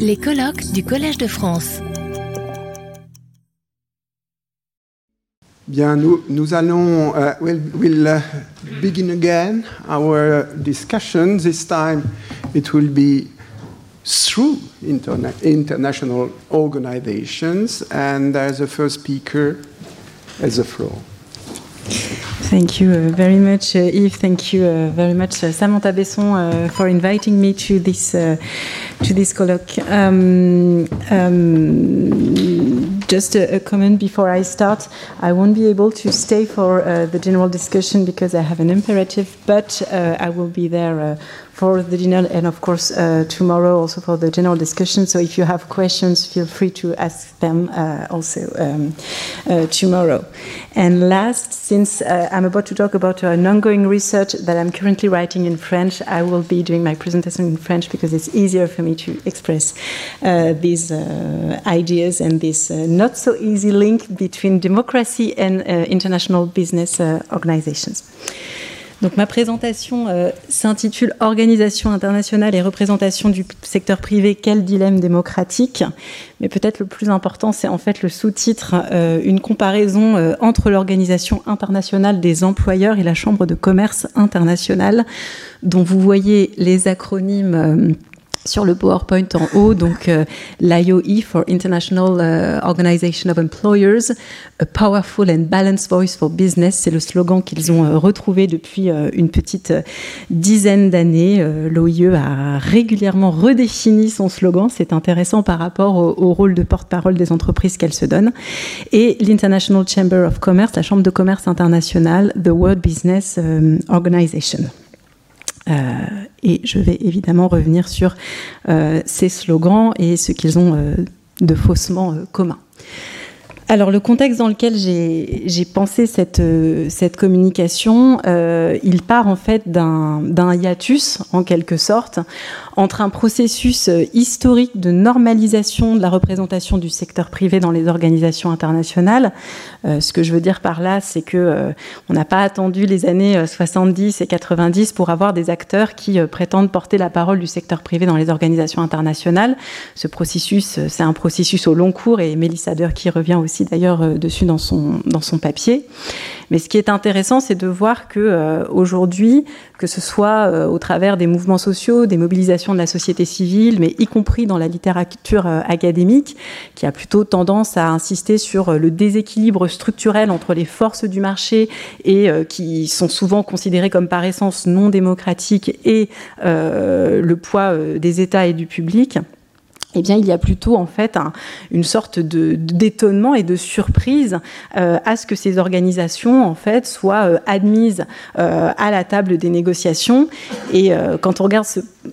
Les colloques du Collège de France. Bien, nous, nous allons, uh, we'll, we'll uh, begin again our discussion. This time it will be through interna international organizations. And as the first speaker has the floor. Thank you uh, very much, uh, Yves. Thank you uh, very much, Samantha Besson, for inviting me to this to this colloque. Um, um, just a, a, comment before I start. I won't be able to stay for the general discussion because I have an imperative, but I will be there for the dinner and of course uh, tomorrow also for the general discussion. So if you have questions, feel free to ask them uh, also um, uh, tomorrow. And last, since uh, I'm about to talk about an ongoing research that I'm currently writing in French, I will be doing my presentation in French because it's easier for me to express uh, these uh, ideas and this not so easy link between democracy and international business organizations. Donc ma présentation euh, s'intitule Organisation internationale et représentation du secteur privé, quel dilemme démocratique? Mais peut-être le plus important, c'est en fait le sous-titre, euh, une comparaison euh, entre l'Organisation internationale des employeurs et la Chambre de commerce internationale, dont vous voyez les acronymes sur le PowerPoint en haut, donc euh, l'IOE for International euh, Organization of Employers, a powerful and balanced voice for business, c'est le slogan qu'ils ont euh, retrouvé depuis une petite dizaine d'années. L'OIE a régulièrement redéfini son slogan, c'est intéressant par rapport au, au rôle de porte-parole des entreprises qu'elle se donne. Et l'International Chamber of Commerce, la Chambre de commerce internationale, the World Business Organization. Euh, et je vais évidemment revenir sur euh, ces slogans et ce qu'ils ont euh, de faussement commun. Alors le contexte dans lequel j'ai pensé cette, cette communication, il part en fait d'un hiatus en quelque sorte entre un processus euh, historique de normalisation de la représentation du secteur privé dans les organisations internationales. Euh, ce que je veux dire par là, c'est que euh, on n'a pas attendu les années 70 et 90 pour avoir des acteurs qui prétendent porter la parole du secteur privé dans les organisations internationales. Ce processus, c'est un processus au long cours et Mélissa qui revient aussi d'ailleurs dessus dans son, dans son papier. Mais ce qui est intéressant, c'est de voir que aujourd'hui, que ce soit au travers des mouvements sociaux, des mobilisations de la société civile, mais y compris dans la littérature euh, académique, qui a plutôt tendance à insister sur euh, le déséquilibre structurel entre les forces du marché et euh, qui sont souvent considérées comme par essence non démocratiques et le poids des États et du public eh bien, il y a plutôt en fait une sorte d'étonnement et de surprise euh, à ce que ces organisations soient euh, admises euh, à la table des négociations. Et quand on regarde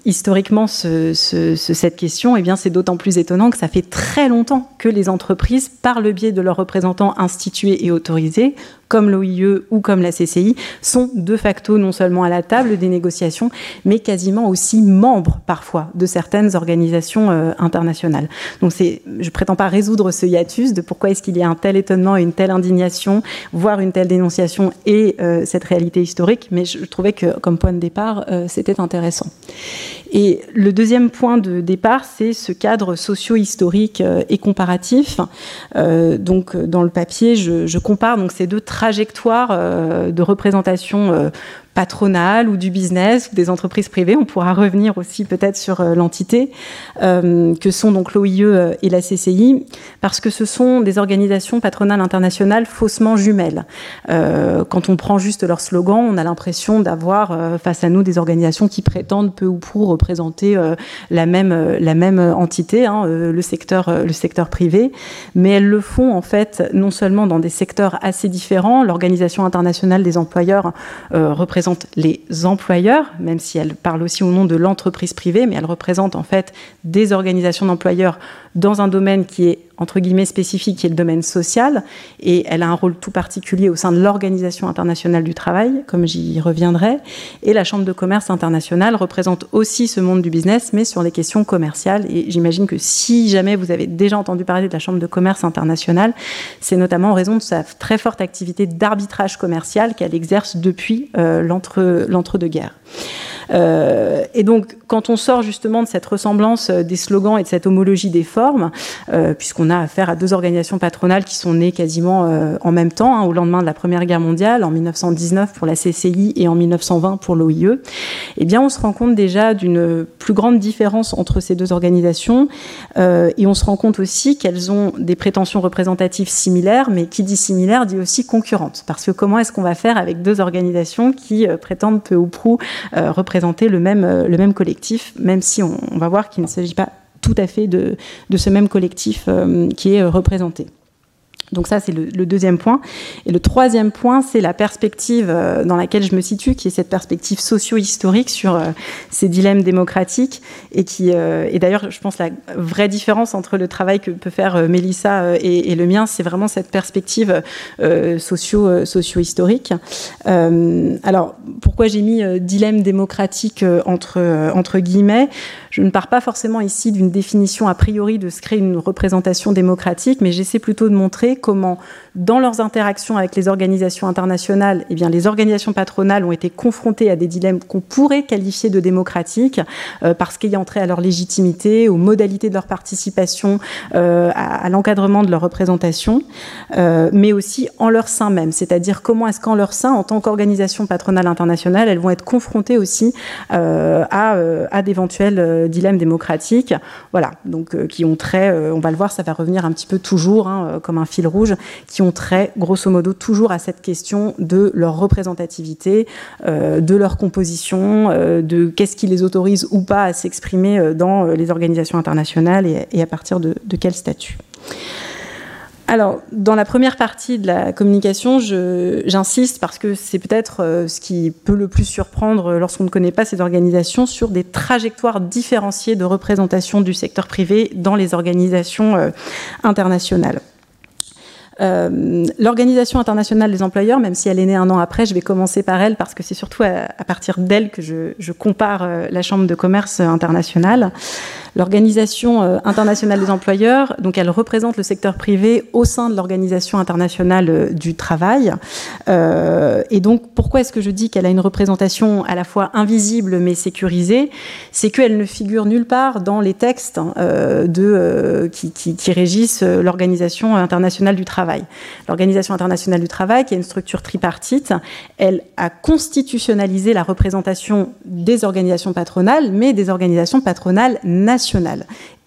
historiquement cette question, eh c'est d'autant plus étonnant que ça fait très longtemps que les entreprises, par le biais de leurs représentants institués et autorisés, comme l'OIE ou comme la CCI, sont de facto non seulement à la table des négociations, mais quasiment aussi membres parfois de certaines organisations euh, internationales. Donc c'est, je prétends pas résoudre ce hiatus de pourquoi est-ce qu'il y a un tel étonnement et une telle indignation, voire une telle dénonciation et euh, cette réalité historique, mais je trouvais que comme point de départ, euh, c'était intéressant. Et le deuxième point de départ, c'est ce cadre socio-historique et comparatif. Donc, dans le papier, je, compare donc ces deux trajectoires euh, de représentation patronale ou du business ou des entreprises privées. On pourra revenir aussi peut-être sur euh, l'entité euh, que sont donc l'OIE euh, et la CCI, parce que ce sont des organisations patronales internationales faussement jumelles. quand on prend juste leur slogan, on a l'impression d'avoir face à nous des organisations qui prétendent peu ou prou représenter la même la même entité, hein, le secteur le secteur privé, mais elles le font en fait non seulement dans des secteurs assez différents. L'organisation internationale des employeurs représente les employeurs, même si elle parle aussi au nom de l'entreprise privée, mais elle représente en fait des organisations d'employeurs dans un domaine qui est entre guillemets spécifique, qui est le domaine social, et elle a un rôle tout particulier au sein de l'Organisation internationale du travail, comme j'y reviendrai. Et la Chambre de commerce internationale représente aussi ce monde du business, mais sur les questions commerciales. Et j'imagine que si jamais vous avez déjà entendu parler de la Chambre de commerce internationale, c'est notamment en raison de sa très forte activité d'arbitrage commercial qu'elle exerce depuis euh, l'entre-deux-guerres. Et donc, quand on sort justement de cette ressemblance des slogans et de cette homologie des formes, puisqu'on a affaire à deux organisations patronales qui sont nées quasiment en même temps, hein, au lendemain de la Première Guerre mondiale, en 1919 pour la CCI et en 1920 pour l'OIE, eh bien, on se rend compte déjà d'une plus grande différence entre ces deux organisations et on se rend compte aussi qu'elles ont des prétentions représentatives similaires, mais qui dit similaire dit aussi concurrente. Parce que comment est-ce qu'on va faire avec deux organisations qui euh, prétendent peu ou prou euh, représenter le même, euh, le même collectif, même si on, va voir qu'il ne s'agit pas tout à fait de, de ce même collectif qui est représenté. Donc ça, c'est le, deuxième point. Et le troisième point, c'est la perspective euh, dans laquelle je me situe, qui est cette perspective socio-historique sur euh, ces dilemmes démocratiques, et qui euh, d'ailleurs, je pense la vraie différence entre le travail que peut faire Mélissa et, le mien, c'est vraiment cette perspective socio socio-historique. alors, pourquoi j'ai mis dilemme démocratique entre entre guillemets? Je ne pars pas forcément ici d'une définition a priori de ce qu'est une représentation démocratique, mais j'essaie plutôt de montrer comment dans leurs interactions avec les organisations internationales, eh bien, les organisations patronales ont été confrontées à des dilemmes qu'on pourrait qualifier de démocratiques, euh, parce qu'ayant trait à leur légitimité, aux modalités de leur participation, euh, à, l'encadrement de leur représentation, euh, mais aussi en leur sein même. C'est-à-dire comment est-ce qu'en leur sein, en tant qu'organisation patronale internationale, elles vont être confrontées aussi à, à d'éventuels dilemmes démocratiques, voilà, donc qui ont trait, on va le voir, ça va revenir un petit peu toujours hein, comme un fil rouge, qui ont trait, grosso modo, toujours à cette question de leur représentativité, euh, de leur composition, euh, de qu'est-ce qui les autorise ou pas à s'exprimer euh, dans les organisations internationales et, à partir de, quel statut. Alors, dans la première partie de la communication, j'insiste parce que c'est peut-être ce qui peut le plus surprendre lorsqu'on ne connaît pas ces organisations sur des trajectoires différenciées de représentation du secteur privé dans les organisations internationales. Euh, L'Organisation internationale des employeurs, même si elle est née un an après, je vais commencer par elle parce que c'est surtout à, partir d'elle que je, compare euh, la Chambre de commerce internationale. L'Organisation euh, internationale des employeurs, donc elle représente le secteur privé au sein de l'Organisation internationale euh, du travail. Euh, et donc, pourquoi est-ce que je dis qu'elle a une représentation à la fois invisible mais sécurisée? C'est qu'elle ne figure nulle part dans les textes de, qui, qui, qui régissent l'Organisation internationale du travail. L'Organisation internationale du travail, qui est une structure tripartite, elle a constitutionnalisé la représentation des organisations patronales, mais des organisations patronales nationales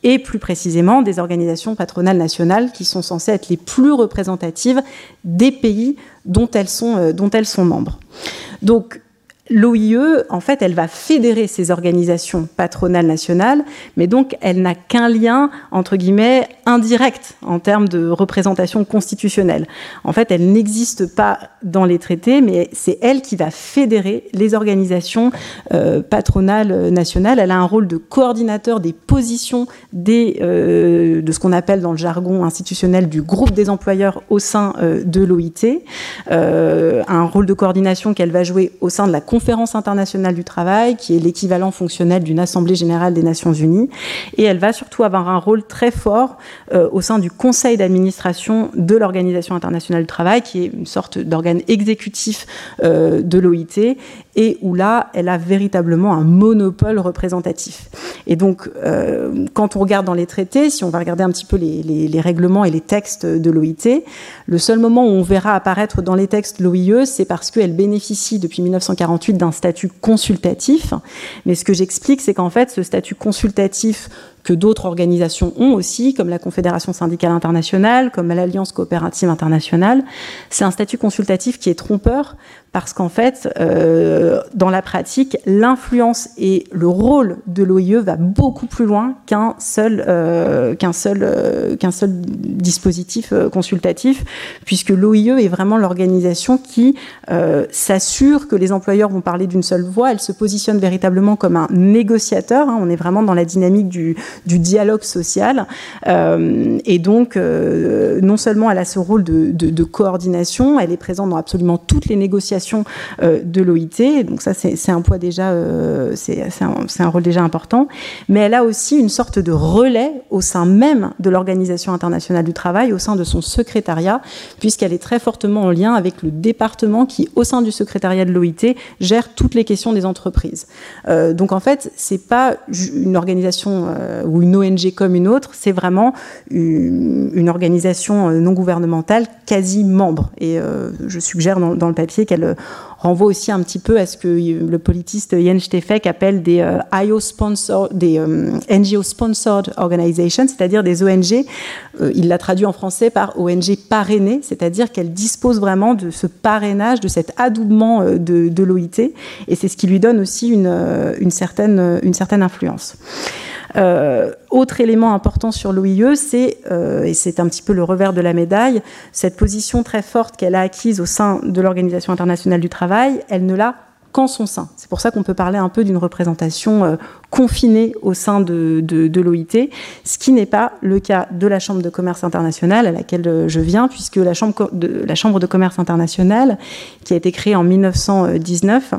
et plus précisément des organisations patronales nationales qui sont censées être les plus représentatives des pays dont elles sont, euh, dont elles sont membres. Donc L'OIE, en fait, elle va fédérer ces organisations patronales nationales, mais donc elle n'a qu'un lien, entre guillemets, indirect en termes de représentation constitutionnelle. En fait, elle n'existe pas dans les traités, mais c'est elle qui va fédérer les organisations euh, patronales nationales. Elle a un rôle de coordinateur des positions des, euh, de ce qu'on appelle dans le jargon institutionnel du groupe des employeurs au sein euh, de l'OIT, un rôle de coordination qu'elle va jouer au sein de la conférence internationale du travail, qui est l'équivalent fonctionnel d'une Assemblée générale des Nations unies. Et elle va surtout avoir un rôle très fort euh, au sein du conseil d'administration de l'Organisation internationale du travail, qui est une sorte d'organe exécutif euh, de l'OIT, et où là, elle a véritablement un monopole représentatif. Et donc, euh, quand on regarde dans les traités, si on va regarder un petit peu les, les, les règlements et les textes de l'OIT, le seul moment où on verra apparaître dans les textes l'OIE, c'est parce qu'elle bénéficie depuis 1948 d'un statut consultatif. Mais ce que j'explique, c'est qu'en fait, ce statut consultatif que d'autres organisations ont aussi, comme la Confédération syndicale internationale, comme l'Alliance coopérative internationale. C'est un statut consultatif qui est trompeur parce qu'en fait, euh, dans la pratique, l'influence et le rôle de l'OIE va beaucoup plus loin qu'un seul, euh, qu'un seul, euh, qu'un seul dispositif euh, consultatif, puisque l'OIE est vraiment l'organisation qui euh, s'assure que les employeurs vont parler d'une seule voix. Elle se positionne véritablement comme un négociateur. Hein. on est vraiment dans la dynamique du, du dialogue social. et donc, non seulement elle a ce rôle de, coordination, elle est présente dans absolument toutes les négociations de l'OIT. Donc ça, c'est un poids déjà, c'est un, rôle déjà important. Mais elle a aussi une sorte de relais au sein même de l'Organisation internationale du travail, au sein de son secrétariat, puisqu'elle est très fortement en lien avec le département qui, au sein du secrétariat de l'OIT, gère toutes les questions des entreprises. Euh, donc en fait, c'est pas une organisation euh, ou une ONG comme une autre, c'est vraiment une, organisation euh, non gouvernementale quasi membre. Et je suggère dans le papier qu'elle renvoie aussi un petit peu à ce que le politiste Jens Stefek appelle des euh, IO sponsor, des euh, NGO sponsored organizations, c'est-à-dire des ONG. Euh, il l'a traduit en français par ONG parrainées, c'est-à-dire qu'elle dispose vraiment de ce parrainage, de cet adoubement de, de l'OIT, et c'est ce qui lui donne aussi une certaine influence. Euh, autre élément important sur l'OIE, c'est, euh, et c'est un petit peu le revers de la médaille, cette position très forte qu'elle a acquise au sein de l'Organisation internationale du travail, elle ne l'a qu'en son sein. C'est pour ça qu'on peut parler un peu d'une représentation euh, confinée au sein de, de, l'OIT, ce qui n'est pas le cas de la Chambre de commerce internationale à laquelle je viens, puisque la Chambre de, la Chambre de commerce internationale, qui a été créée en 1919,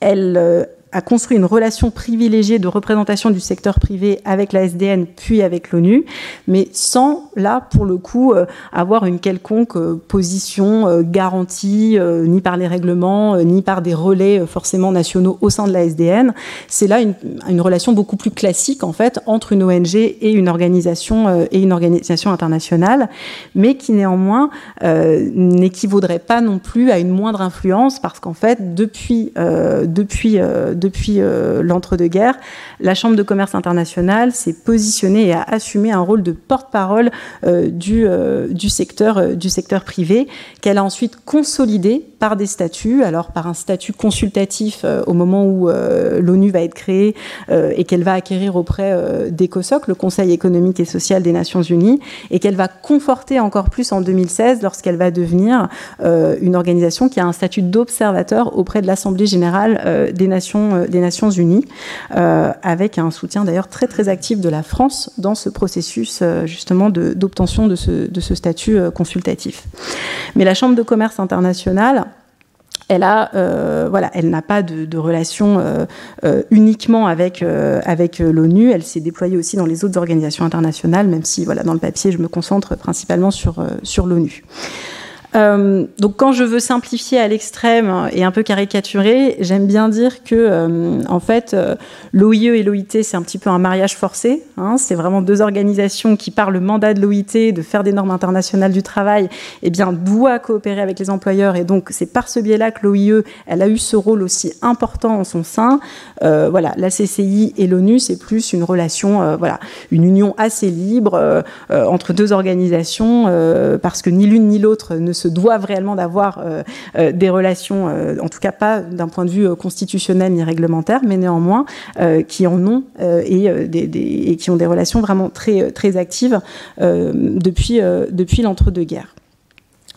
elle a construit une relation privilégiée de représentation du secteur privé avec la SDN puis avec l'ONU, mais sans, là, pour le coup, euh, avoir une quelconque euh, position euh, garantie, ni par les règlements, ni par des relais forcément nationaux au sein de la SDN. C'est là une, relation beaucoup plus classique, en fait, entre une ONG et une organisation, et une organisation internationale, mais qui néanmoins n'équivaudrait pas non plus à une moindre influence, parce qu'en fait, depuis, depuis depuis euh, l'entre-deux-guerres, la Chambre de commerce internationale s'est positionnée et a assumé un rôle de porte-parole euh, du, euh, du, secteur, du secteur privé, qu'elle a ensuite consolidé par des statuts, alors par un statut consultatif au moment où l'ONU va être créée et qu'elle va acquérir auprès d'ECOSOC, le Conseil économique et social des Nations Unies, et qu'elle va conforter encore plus en 2016 lorsqu'elle va devenir une organisation qui a un statut d'observateur auprès de l'Assemblée générale des Nations euh, des Nations Unies, euh, avec un soutien d'ailleurs très très actif de la France dans ce processus euh, justement d'obtention de, ce, statut consultatif. Mais la Chambre de commerce internationale, elle voilà, n'a pas de, relation uniquement avec avec l'ONU. Elle s'est déployée aussi dans les autres organisations internationales, même si, voilà, dans le papier, je me concentre principalement sur sur l'ONU. Euh, donc quand je veux simplifier à l'extrême et un peu caricaturer, j'aime bien dire que euh, en fait euh, l'OIE et l'OIT c'est un petit peu un mariage forcé. Hein, c'est vraiment deux organisations qui par le mandat de l'OIT de faire des normes internationales du travail, eh bien doit coopérer avec les employeurs et donc c'est par ce biais-là que l'OIE elle a eu ce rôle aussi important en son sein. voilà, la CCI et l'ONU c'est plus une relation, voilà, une union assez libre entre deux organisations parce que ni l'une ni l'autre ne se doivent réellement d'avoir euh, euh, des relations, euh, en tout cas pas d'un point de vue constitutionnel ni réglementaire, mais néanmoins qui en ont et, et, qui ont des relations vraiment très, très actives depuis, depuis l'entre-deux-guerres.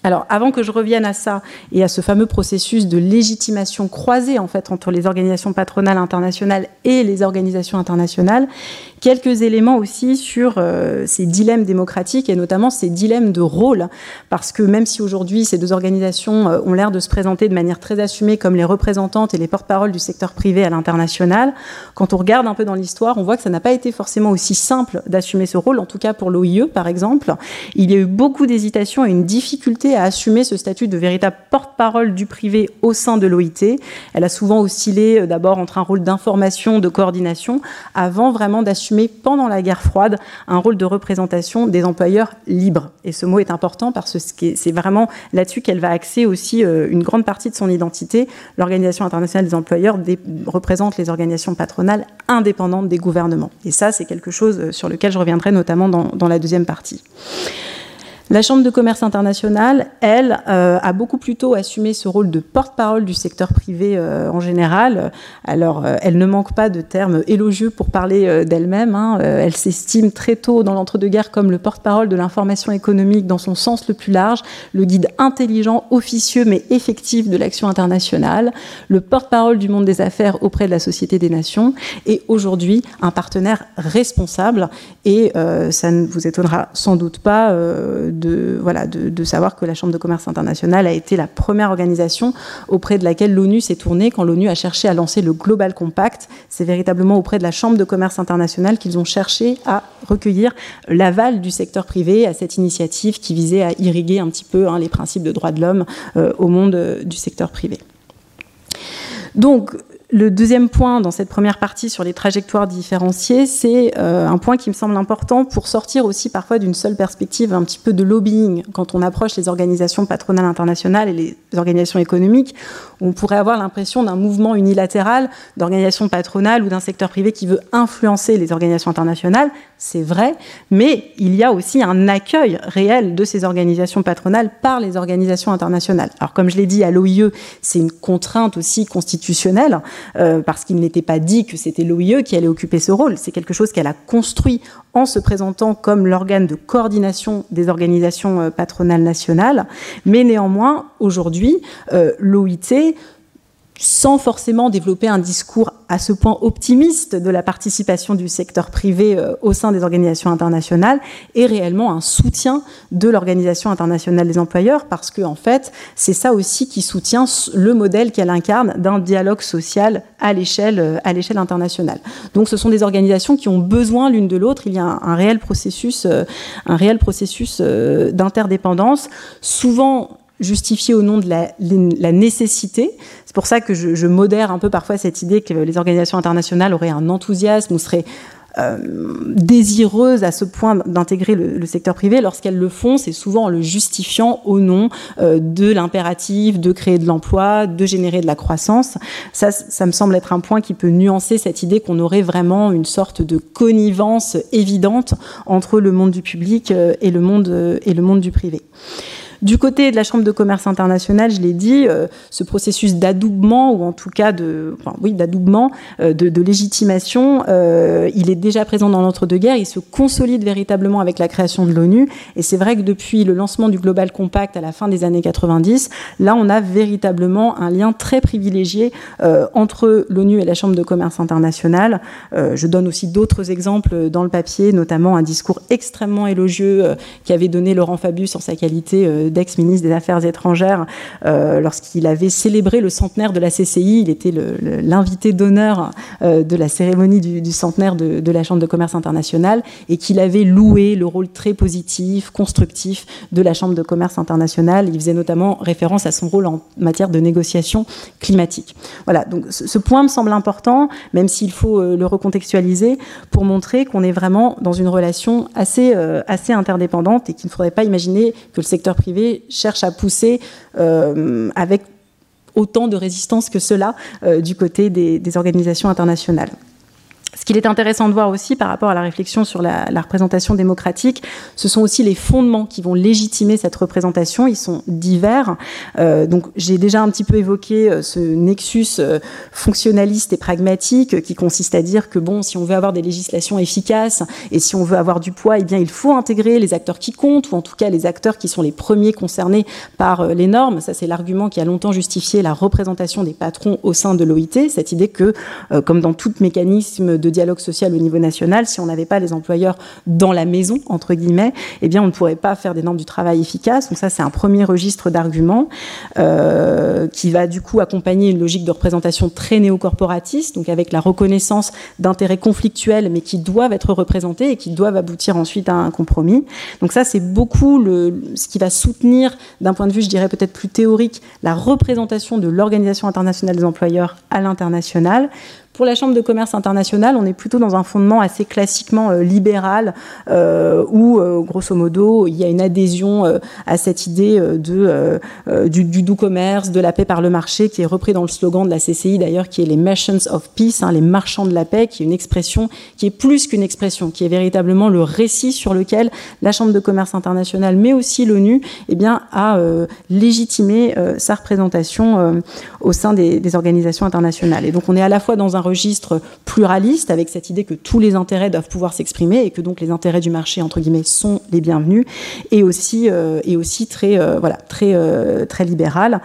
Alors, avant que je revienne à ça et à ce fameux processus de légitimation croisée en fait entre les organisations patronales internationales et les organisations internationales, quelques éléments aussi sur euh, ces dilemmes démocratiques et notamment ces dilemmes de rôle, parce que même si aujourd'hui ces deux organisations euh, ont l'air de se présenter de manière très assumée comme les représentantes et les porte-paroles du secteur privé à l'international, quand on regarde un peu dans l'histoire, on voit que ça n'a pas été forcément aussi simple d'assumer ce rôle, en tout cas pour l'OIE par exemple. Il y a eu beaucoup d'hésitations et une difficulté à assumer ce statut de véritable porte-parole du privé au sein de l'OIT. Elle a souvent oscillé euh, d'abord entre un rôle d'information, de coordination, avant vraiment d'assumer pendant la guerre froide un rôle de représentation des employeurs libres. Et ce mot est important parce que c'est vraiment là-dessus qu'elle va axer aussi euh, une grande partie de son identité. L'Organisation internationale des employeurs représente les organisations patronales indépendantes des gouvernements. Et ça, c'est quelque chose euh, sur lequel je reviendrai notamment dans, dans la deuxième partie. La Chambre de commerce internationale, elle, euh, a beaucoup plutôt assumé ce rôle de porte-parole du secteur privé euh, en général. Alors, euh, elle ne manque pas de termes élogieux pour parler d'elle-même. Hein. elle s'estime très tôt dans l'entre-deux-guerres comme le porte-parole de l'information économique dans son sens le plus large, le guide intelligent, officieux mais effectif de l'action internationale, le porte-parole du monde des affaires auprès de la Société des Nations et aujourd'hui un partenaire responsable. Et ça ne vous étonnera sans doute pas de, voilà, de, savoir que la Chambre de commerce internationale a été la première organisation auprès de laquelle l'ONU s'est tournée quand l'ONU a cherché à lancer le Global Compact. C'est véritablement auprès de la Chambre de commerce internationale qu'ils ont cherché à recueillir l'aval du secteur privé à cette initiative qui visait à irriguer un petit peu hein, les principes de droits de l'homme euh, au monde euh, du secteur privé. Donc, le deuxième point dans cette première partie sur les trajectoires différenciées, c'est euh, un point qui me semble important pour sortir aussi parfois d'une seule perspective un petit peu de lobbying. Quand on approche les organisations patronales internationales et les organisations économiques, on pourrait avoir l'impression d'un mouvement unilatéral d'organisations patronales ou d'un secteur privé qui veut influencer les organisations internationales. C'est vrai, mais il y a aussi un accueil réel de ces organisations patronales par les organisations internationales. Alors comme je l'ai dit à l'OIE, c'est une contrainte aussi constitutionnelle. Euh, parce qu'il n'était pas dit que c'était l'OIE qui allait occuper ce rôle. C'est quelque chose qu'elle a construit en se présentant comme l'organe de coordination des organisations euh, patronales nationales. Mais néanmoins, aujourd'hui, euh, l'OIT sans forcément développer un discours à ce point optimiste de la participation du secteur privé euh, au sein des organisations internationales, est réellement un soutien de l'Organisation internationale des employeurs, parce que en fait, c'est ça aussi qui soutient le modèle qu'elle incarne d'un dialogue social à l'échelle euh, à l'échelle internationale. Donc, ce sont des organisations qui ont besoin l'une de l'autre. Il y a un, réel processus, euh, un réel processus d'interdépendance, souvent justifié au nom de la, la nécessité, c'est pour ça que je, modère un peu parfois cette idée que les organisations internationales auraient un enthousiasme ou seraient euh, désireuses à ce point d'intégrer le, secteur privé. Lorsqu'elles le font, c'est souvent en le justifiant au nom euh, de l'impératif de créer de l'emploi, de générer de la croissance. Ça, ça me semble être un point qui peut nuancer cette idée qu'on aurait vraiment une sorte de connivence évidente entre le monde du public euh, et le monde, et le monde du privé. Du côté de la Chambre de commerce internationale, je l'ai dit, euh, ce processus d'adoubement, ou en tout cas de, oui, d'adoubement, euh, de, légitimation, euh, il est déjà présent dans l'entre-deux-guerres, il se consolide véritablement avec la création de l'ONU, et c'est vrai que depuis le lancement du Global Compact à la fin des années 90, là on a véritablement un lien très privilégié entre l'ONU et la Chambre de commerce internationale. je donne aussi d'autres exemples dans le papier, notamment un discours extrêmement élogieux qui avait donné Laurent Fabius en sa qualité d'ex-ministre des Affaires étrangères, euh, lorsqu'il avait célébré le centenaire de la CCI. Il était l'invité d'honneur euh, de la cérémonie du, centenaire de, la Chambre de commerce internationale et qu'il avait loué le rôle très positif, constructif de la Chambre de commerce internationale. Il faisait notamment référence à son rôle en matière de négociation climatique. Voilà, donc ce, point me semble important, même s'il faut euh, le recontextualiser, pour montrer qu'on est vraiment dans une relation assez, assez interdépendante et qu'il ne faudrait pas imaginer que le secteur privé cherche à pousser euh, avec autant de résistance que cela euh, du côté des organisations internationales. Ce qu'il est intéressant de voir aussi par rapport à la réflexion sur la, représentation démocratique, ce sont aussi les fondements qui vont légitimer cette représentation. Ils sont divers. Euh, donc j'ai déjà un petit peu évoqué euh, ce nexus euh, fonctionnaliste et pragmatique qui consiste à dire que bon, si on veut avoir des législations efficaces et si on veut avoir du poids, eh bien il faut intégrer les acteurs qui comptent ou en tout cas les acteurs qui sont les premiers concernés par les normes. Ça c'est l'argument qui a longtemps justifié la représentation des patrons au sein de l'OIT. Cette idée que, comme dans tout mécanisme de dialogue social au niveau national, si on n'avait pas les employeurs dans la maison, entre guillemets, eh bien, on ne pourrait pas faire des normes du travail efficaces. Donc ça, c'est un premier registre d'arguments euh, qui va du coup accompagner une logique de représentation très néocorporatiste, donc avec la reconnaissance d'intérêts conflictuels, mais qui doivent être représentés et qui doivent aboutir ensuite à un compromis. Donc ça, c'est beaucoup ce qui va soutenir, d'un point de vue, je dirais peut-être plus théorique, la représentation de l'Organisation internationale des employeurs à l'international Pour la Chambre de commerce internationale, on est plutôt dans un fondement assez classiquement libéral, où, grosso modo, il y a une adhésion à cette idée de, du, doux commerce, de la paix par le marché, qui est repris dans le slogan de la CCI d'ailleurs, qui est les Merchants of Peace, hein, les marchands de la paix, qui est une expression qui est plus qu'une expression, qui est véritablement le récit sur lequel la Chambre de commerce internationale, mais aussi l'ONU, eh bien, a euh, légitimé euh, sa représentation euh, au sein des, des, organisations internationales. Et donc, on est à la fois dans un registre pluraliste, avec cette idée que tous les intérêts doivent pouvoir s'exprimer et que donc les intérêts du marché, entre guillemets, sont les bienvenus, et aussi, et aussi très, voilà, très, très libéral,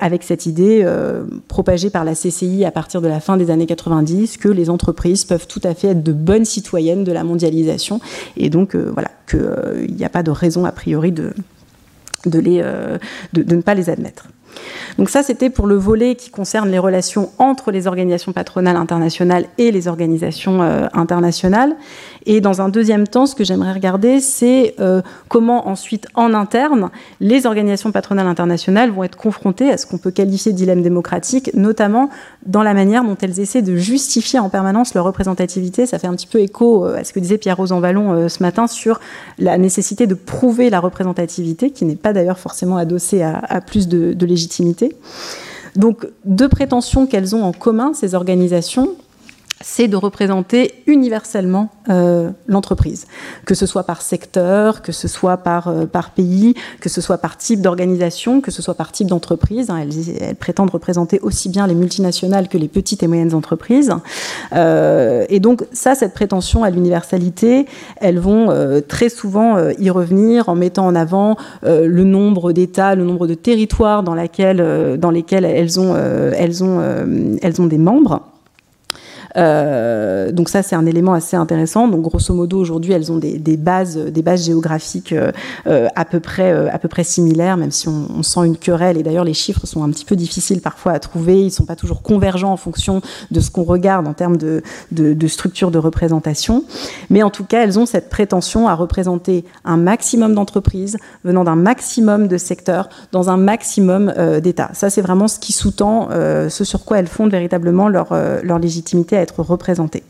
avec cette idée propagée par la CCI à partir de la fin des années 90 que les entreprises peuvent tout à fait être de bonnes citoyennes de la mondialisation, et donc, voilà, qu'il n'y a pas de raison a priori de, de, les, euh, de ne pas les admettre. Donc ça, c'était pour le volet qui concerne les relations entre les organisations patronales internationales et les organisations euh, internationales. Et dans un deuxième temps, ce que j'aimerais regarder, c'est euh, comment ensuite, en interne, les organisations patronales internationales vont être confrontées à ce qu'on peut qualifier de dilemme démocratique, notamment dans la manière dont elles essaient de justifier en permanence leur représentativité. Ça fait un petit peu écho euh, à ce que disait Pierre-Rose Vallon ce matin sur la nécessité de prouver la représentativité, qui n'est pas d'ailleurs forcément adossée à, plus de, de légitimité donc, deux prétentions qu'elles ont en commun, ces organisations, c'est de représenter universellement euh, l'entreprise, que ce soit par secteur, que ce soit par, euh, par pays, que ce soit par type d'organisation, que ce soit par type d'entreprise. Hein, elles, prétendent représenter aussi bien les multinationales que les petites et moyennes entreprises. Euh, et donc ça, cette prétention à l'universalité, elles vont très souvent y revenir en mettant en avant le nombre d'États, le nombre de territoires dans, dans lesquels elles ont, elles, ont, elles ont des membres. Euh, donc ça, c'est un élément assez intéressant. Donc grosso modo, aujourd'hui, elles ont des, bases, géographiques euh, euh, à peu près, similaires, même si on, sent une querelle. Et d'ailleurs, les chiffres sont un petit peu difficiles parfois à trouver. Ils sont pas toujours convergents en fonction de ce qu'on regarde en termes de, structure de représentation. Mais en tout cas, elles ont cette prétention à représenter un maximum d'entreprises venant d'un maximum de secteurs dans un maximum d'États. Ça, c'est vraiment ce qui sous-tend ce sur quoi elles fondent véritablement leur légitimité être représentées.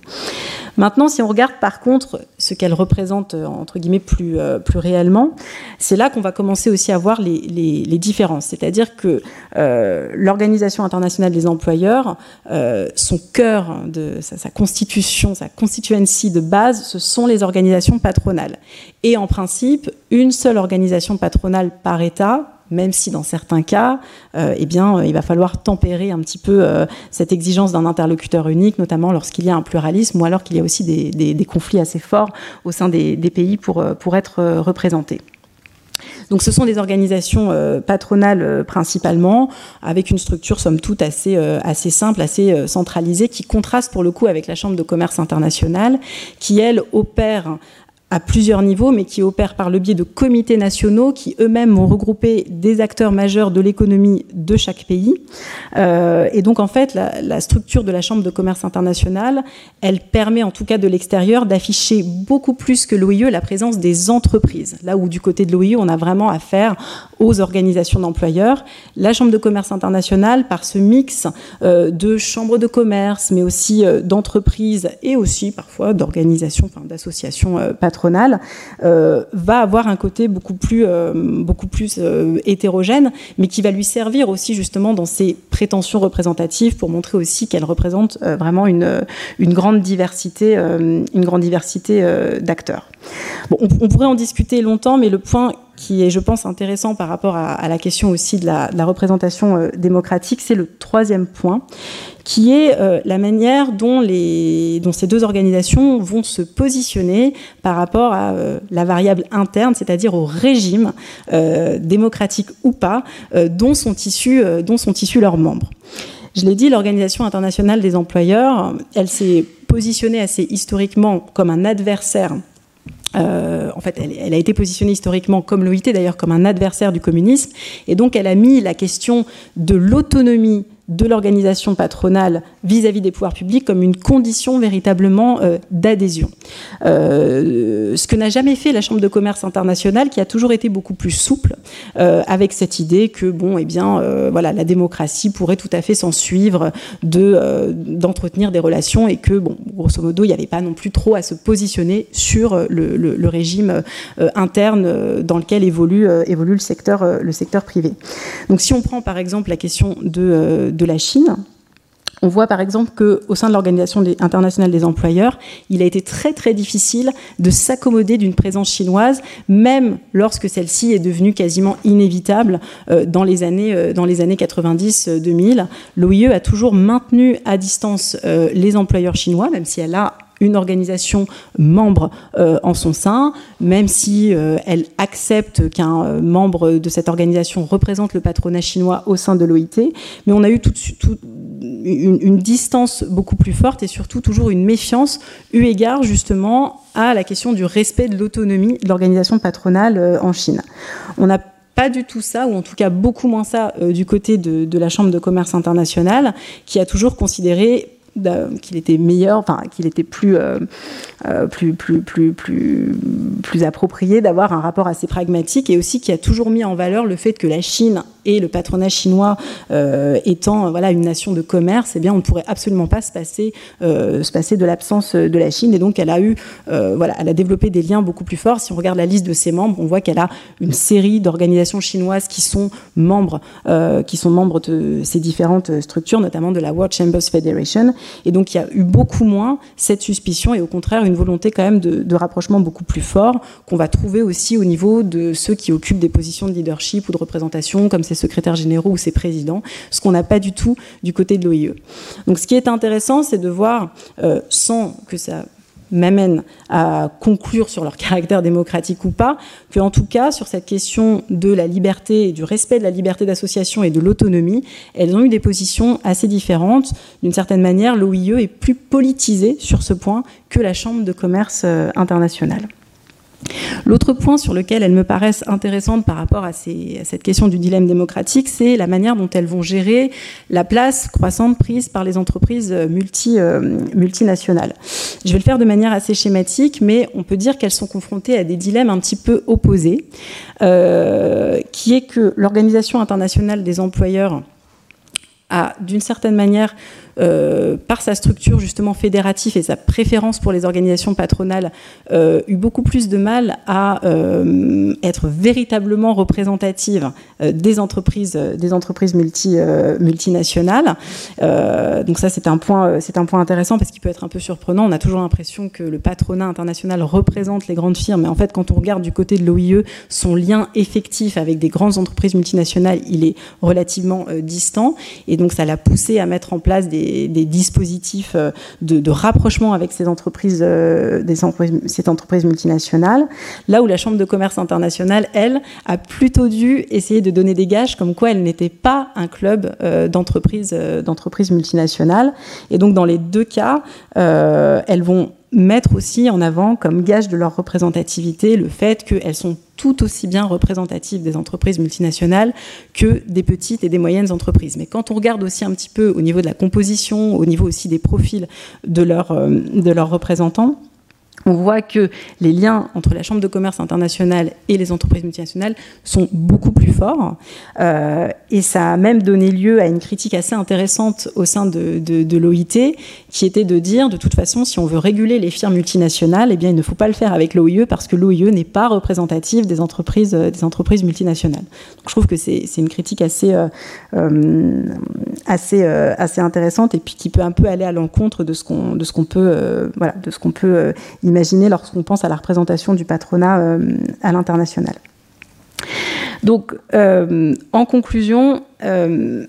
Maintenant, si on regarde par contre ce qu'elles représentent, euh, entre guillemets, plus, euh, plus réellement, c'est là qu'on va commencer aussi à voir les, les, différences. C'est-à-dire que euh, l'Organisation internationale des employeurs, son cœur, de sa, sa, constitution, sa constituency de base, ce sont les organisations patronales. Et en principe, une seule organisation patronale par État même si dans certains cas, euh, eh euh, il va falloir tempérer un petit peu euh, cette exigence d'un interlocuteur unique, notamment lorsqu'il y a un pluralisme ou alors qu'il y a aussi des, conflits assez forts au sein des, pays pour, pour être représentés. Donc ce sont des organisations patronales principalement, avec une structure somme toute assez, assez simple, assez centralisée, qui contraste pour le coup avec la Chambre de commerce internationale, qui elle opère à plusieurs niveaux, mais qui opèrent par le biais de comités nationaux qui eux-mêmes vont regrouper des acteurs majeurs de l'économie de chaque pays. Euh, et donc en fait, la, structure de la Chambre de commerce internationale, elle permet en tout cas de l'extérieur d'afficher beaucoup plus que l'OIE la présence des entreprises. Là où du côté de l'OIE, on a vraiment affaire aux organisations d'employeurs. La Chambre de commerce internationale, par ce mix euh, de chambres de commerce, mais aussi euh, d'entreprises et aussi parfois d'organisations, enfin, d'associations patronales, euh, va avoir un côté beaucoup plus, euh, beaucoup plus euh, hétérogène, mais qui va lui servir aussi justement dans ses prétentions représentatives pour montrer aussi qu'elle représente vraiment une, une grande diversité, une grande diversité d'acteurs. Bon, on, pourrait en discuter longtemps, mais le point qui est, je pense, intéressant par rapport à, la question aussi de la, représentation démocratique, c'est le troisième point, qui est euh, la manière dont, ces deux organisations vont se positionner par rapport à euh, la variable interne, c'est-à-dire au régime euh, démocratique ou pas dont sont issus leurs membres. Je l'ai dit, l'Organisation internationale des employeurs, elle s'est positionnée assez historiquement comme un adversaire en fait, elle, a été positionnée historiquement comme l'OIT, d'ailleurs, comme un adversaire du communisme. Et donc, elle a mis la question de l'autonomie de l'organisation patronale vis-à-vis des pouvoirs publics comme une condition véritablement euh, d'adhésion. Euh, ce que n'a jamais fait la Chambre de commerce internationale, qui a toujours été beaucoup plus souple, euh, avec cette idée que bon, eh bien, voilà, la démocratie pourrait tout à fait s'en suivre de d'entretenir des relations et que bon, grosso modo, il n'y avait pas non plus trop à se positionner sur le, le régime interne dans lequel évolue le secteur privé. Donc, si on prend par exemple la question de la Chine, on voit par exemple qu'au sein de l'Organisation internationale des employeurs, il a été très très difficile de s'accommoder d'une présence chinoise, même lorsque celle-ci est devenue quasiment inévitable euh, dans les années, euh, dans années 90-2000. L'OIE a toujours maintenu à distance euh, les employeurs chinois, même si elle a une organisation membre euh, en son sein, même si euh, elle accepte qu'un euh, membre de cette organisation représente le patronat chinois au sein de l'OIT. Mais on a eu une, distance beaucoup plus forte et surtout toujours une méfiance eu égard justement à la question du respect de l'autonomie de l'organisation patronale en Chine. On n'a pas du tout ça, ou en tout cas beaucoup moins ça du côté de, de, la Chambre de commerce internationale, qui a toujours considéré qu'il était meilleur, enfin qu'il était plus, euh, euh, plus, plus, plus, plus, plus approprié d'avoir un rapport assez pragmatique et aussi qui a toujours mis en valeur le fait que la Chine et le patronat chinois euh, étant voilà une nation de commerce, eh bien on ne pourrait absolument pas se passer, se passer de l'absence de la Chine et donc elle a eu voilà elle a développé des liens beaucoup plus forts. Si on regarde la liste de ses membres, on voit qu'elle a une série d'organisations chinoises qui sont membres qui sont membres de ces différentes structures, notamment de la World Chambers Federation et donc il y a eu beaucoup moins cette suspicion et au contraire une volonté quand même de, rapprochement beaucoup plus fort qu'on va trouver aussi au niveau de ceux qui occupent des positions de leadership ou de représentation comme ces secrétaires généraux ou ces présidents, ce qu'on n'a pas du tout du côté de l'OIE. Donc ce qui est intéressant, c'est de voir, euh, sans que ça m'amène à conclure sur leur caractère démocratique ou pas, que en tout cas sur cette question de la liberté et du respect de la liberté d'association et de l'autonomie, elles ont eu des positions assez différentes. D'une certaine manière, l'OIE est plus politisée sur ce point que la Chambre de commerce euh, internationale. L'autre point sur lequel elles me paraissent intéressantes par rapport à, cette question du dilemme démocratique, c'est la manière dont elles vont gérer la place croissante prise par les entreprises multi, euh, multinationales. Je vais le faire de manière assez schématique, mais on peut dire qu'elles sont confrontées à des dilemmes un petit peu opposés, euh, qui est que l'Organisation internationale des employeurs a d'une certaine manière euh, par sa structure justement fédérative et sa préférence pour les organisations patronales, euh, eu beaucoup plus de mal à euh, être véritablement représentative des entreprises, des entreprises multi, multinationales. donc ça, c'est un point, c'est un point intéressant parce qu'il peut être un peu surprenant. On a toujours l'impression que le patronat international représente les grandes firmes, mais en fait, quand on regarde du côté de l'OIE, son lien effectif avec des grandes entreprises multinationales, il est relativement distant, et donc ça l'a poussé à mettre en place des des, dispositifs euh, de, rapprochement avec ces entreprises, euh, des cette entreprise multinationale. Là où la Chambre de commerce internationale, elle, a plutôt dû essayer de donner des gages comme quoi elle n'était pas un club euh, d'entreprises multinationales. Et donc, dans les deux cas, elles vont mettre aussi en avant comme gage de leur représentativité le fait qu'elles sont tout aussi bien représentatives des entreprises multinationales que des petites et des moyennes entreprises. Mais quand on regarde aussi un petit peu au niveau de la composition, au niveau aussi des profils de, euh, leurs représentants, on voit que les liens entre la Chambre de commerce internationale et les entreprises multinationales sont beaucoup plus forts. Euh, et ça a même donné lieu à une critique assez intéressante au sein de, de, l'OIT, qui était de dire, de toute façon, si on veut réguler les firmes multinationales, eh bien, il ne faut pas le faire avec l'OIE parce que l'OIE n'est pas représentative des entreprises, euh, des entreprises multinationales. Je trouve que c'est une critique assez, euh, assez, assez intéressante et puis qui peut un peu aller à l'encontre de ce qu'on qu'on peut, voilà, de ce qu'on peut imaginer lorsqu'on pense à la représentation du patronat euh, à l'international. Donc, euh, en conclusion, euh,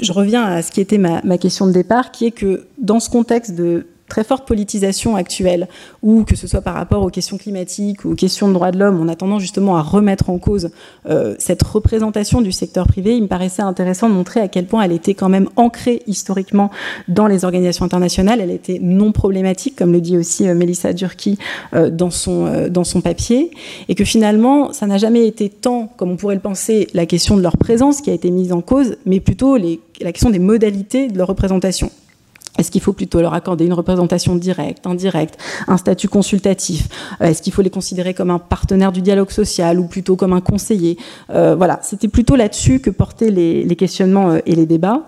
je reviens à ce qui était ma, question de départ, qui est que dans ce contexte de très forte politisation actuelle, ou que ce soit par rapport aux questions climatiques ou aux questions de droits de l'homme, on a tendance justement à remettre en cause euh, cette représentation du secteur privé, il me paraissait intéressant de montrer à quel point elle était quand même ancrée historiquement dans les organisations internationales, elle était non problématique, comme le dit aussi euh, Mélissa Durkee euh, dans, son, dans son papier, et que finalement, ça n'a jamais été tant, comme on pourrait le penser, la question de leur présence qui a été mise en cause, mais plutôt la question des modalités de leur représentation. Est-ce qu'il faut plutôt leur accorder une représentation directe, indirecte, un statut consultatif? Euh, Est-ce qu'il faut les considérer comme un partenaire du dialogue social ou plutôt comme un conseiller? Euh, Voilà, c'était plutôt là-dessus que portaient les, questionnements euh, et les débats.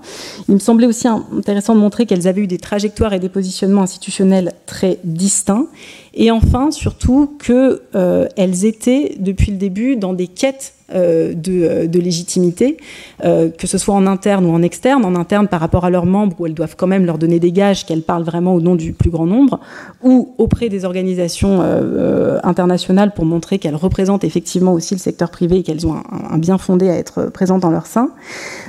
Il me semblait aussi intéressant de montrer qu'elles avaient eu des trajectoires et des positionnements institutionnels très distincts. Et enfin, surtout, qu'elles euh, étaient depuis le début dans des quêtes euh, de, de, légitimité, euh, que ce soit en interne ou en externe. En interne par rapport à leurs membres, où elles doivent quand même leur donner des gages qu'elles parlent vraiment au nom du plus grand nombre, ou auprès des organisations euh, internationales pour montrer qu'elles représentent effectivement aussi le secteur privé et qu'elles ont un, un, bien fondé à être présentes dans leur sein.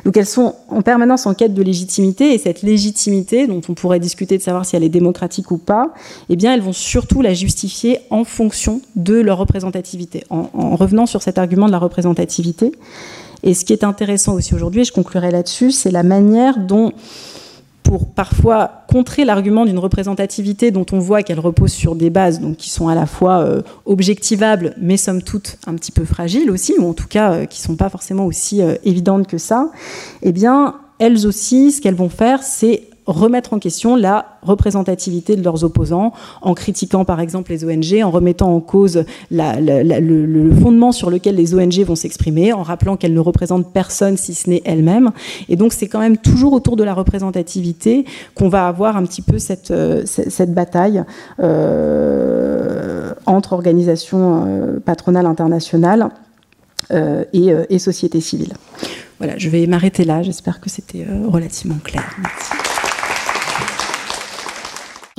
Donc elles sont en permanence en quête de légitimité, et cette légitimité, dont on pourrait discuter de savoir si elle est démocratique ou pas, eh bien elles vont surtout la justifier en fonction de leur représentativité, en, en revenant sur cet argument de la représentativité représentativité. Et ce qui est intéressant aussi aujourd'hui, et je conclurai là-dessus, c'est la manière dont, pour parfois contrer l'argument d'une représentativité dont on voit qu'elle repose sur des bases qui sont à la fois euh, objectivables, mais somme toute un petit peu fragiles aussi, ou en tout cas euh, qui ne sont pas forcément aussi euh, évidentes que ça, eh bien, elles aussi, ce qu'elles vont faire, c'est remettre en question la représentativité de leurs opposants, en critiquant par exemple les ONG, en remettant en cause le, fondement sur lequel les ONG vont s'exprimer, en rappelant qu'elles ne représentent personne si ce n'est elles-mêmes. Et donc c'est quand même toujours autour de la représentativité qu'on va avoir un petit peu cette, euh, cette bataille euh, entre organisations euh, patronales internationales et, et société civile. Voilà, je vais m'arrêter là. J'espère que c'était relativement clair. Merci.